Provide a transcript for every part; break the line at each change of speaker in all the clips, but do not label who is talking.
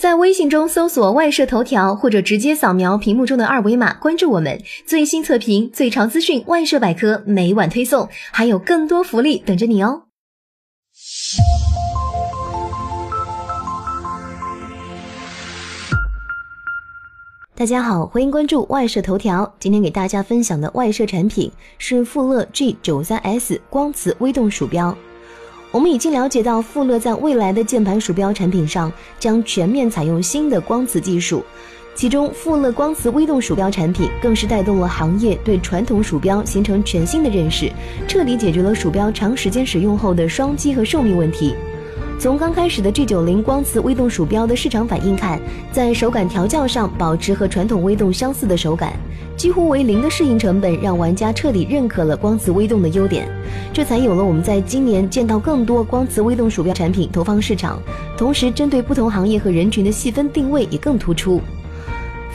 在微信中搜索“外设头条”或者直接扫描屏幕中的二维码关注我们，最新测评、最潮资讯、外设百科每晚推送，还有更多福利等着你哦！大家好，欢迎关注外设头条。今天给大家分享的外设产品是富乐 G 九三 S 光磁微动鼠标。我们已经了解到，富勒在未来的键盘鼠标产品上将全面采用新的光磁技术，其中富勒光磁微动鼠标产品更是带动了行业对传统鼠标形成全新的认识，彻底解决了鼠标长时间使用后的双击和寿命问题。从刚开始的 G90 光磁微动鼠标的市场反应看，在手感调教上保持和传统微动相似的手感。几乎为零的适应成本，让玩家彻底认可了光磁微动的优点，这才有了我们在今年见到更多光磁微动鼠标产品投放市场，同时针对不同行业和人群的细分定位也更突出。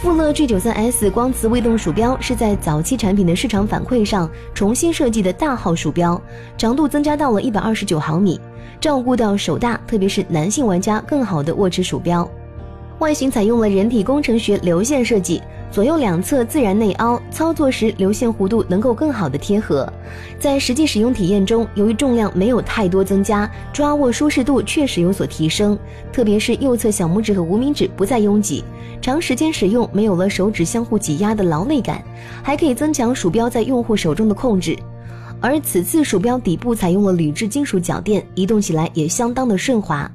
富乐 G 九三 S 光磁微动鼠标是在早期产品的市场反馈上重新设计的大号鼠标，长度增加到了一百二十九毫米，照顾到手大，特别是男性玩家更好的握持鼠标。外形采用了人体工程学流线设计。左右两侧自然内凹，操作时流线弧度能够更好的贴合。在实际使用体验中，由于重量没有太多增加，抓握舒适度确实有所提升。特别是右侧小拇指和无名指不再拥挤，长时间使用没有了手指相互挤压的劳累感，还可以增强鼠标在用户手中的控制。而此次鼠标底部采用了铝制金属脚垫，移动起来也相当的顺滑。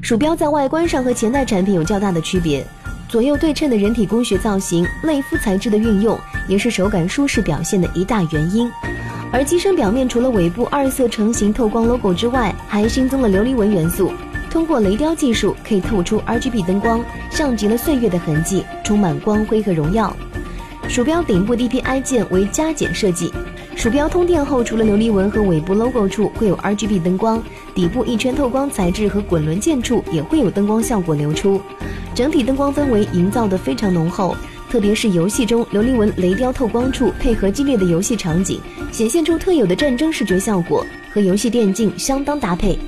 鼠标在外观上和前代产品有较大的区别。左右对称的人体工学造型，类肤材质的运用，也是手感舒适表现的一大原因。而机身表面除了尾部二色成型透光 logo 之外，还新增了琉璃纹元素，通过雷雕技术可以透出 RGB 灯光，像极了岁月的痕迹，充满光辉和荣耀。鼠标顶部 DPI 键为加减设计，鼠标通电后，除了琉璃纹和尾部 logo 处会有 RGB 灯光，底部一圈透光材质和滚轮键处也会有灯光效果流出。整体灯光氛围营造得非常浓厚，特别是游戏中琉璃纹雷雕透光处，配合激烈的游戏场景，显现出特有的战争视觉效果，和游戏电竞相当搭配。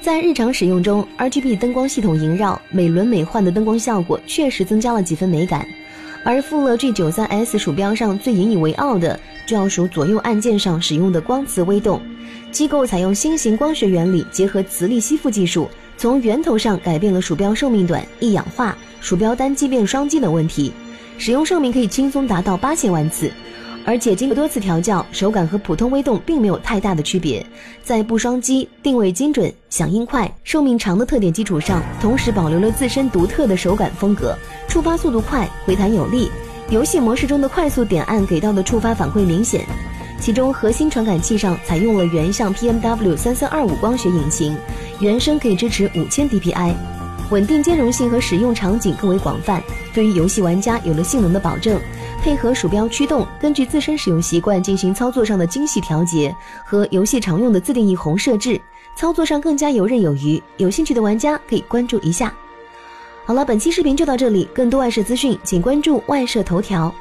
在日常使用中，RGB 灯光系统萦绕，美轮美奂的灯光效果确实增加了几分美感。而富乐 G93S 鼠标上最引以为傲的，就要数左右按键上使用的光磁微动，机构采用新型光学原理，结合磁力吸附技术。从源头上改变了鼠标寿命短、易氧化、鼠标单击变双击等问题，使用寿命可以轻松达到八千万次，而且经过多次调教，手感和普通微动并没有太大的区别。在不双击、定位精准、响应快、寿命长的特点基础上，同时保留了自身独特的手感风格，触发速度快、回弹有力，游戏模式中的快速点按给到的触发反馈明显。其中核心传感器上采用了原相 PMW 三三二五光学引擎，原生可以支持五千 DPI，稳定兼容性和使用场景更为广泛，对于游戏玩家有了性能的保证。配合鼠标驱动，根据自身使用习惯进行操作上的精细调节和游戏常用的自定义红设置，操作上更加游刃有余。有兴趣的玩家可以关注一下。好了，本期视频就到这里，更多外设资讯请关注外设头条。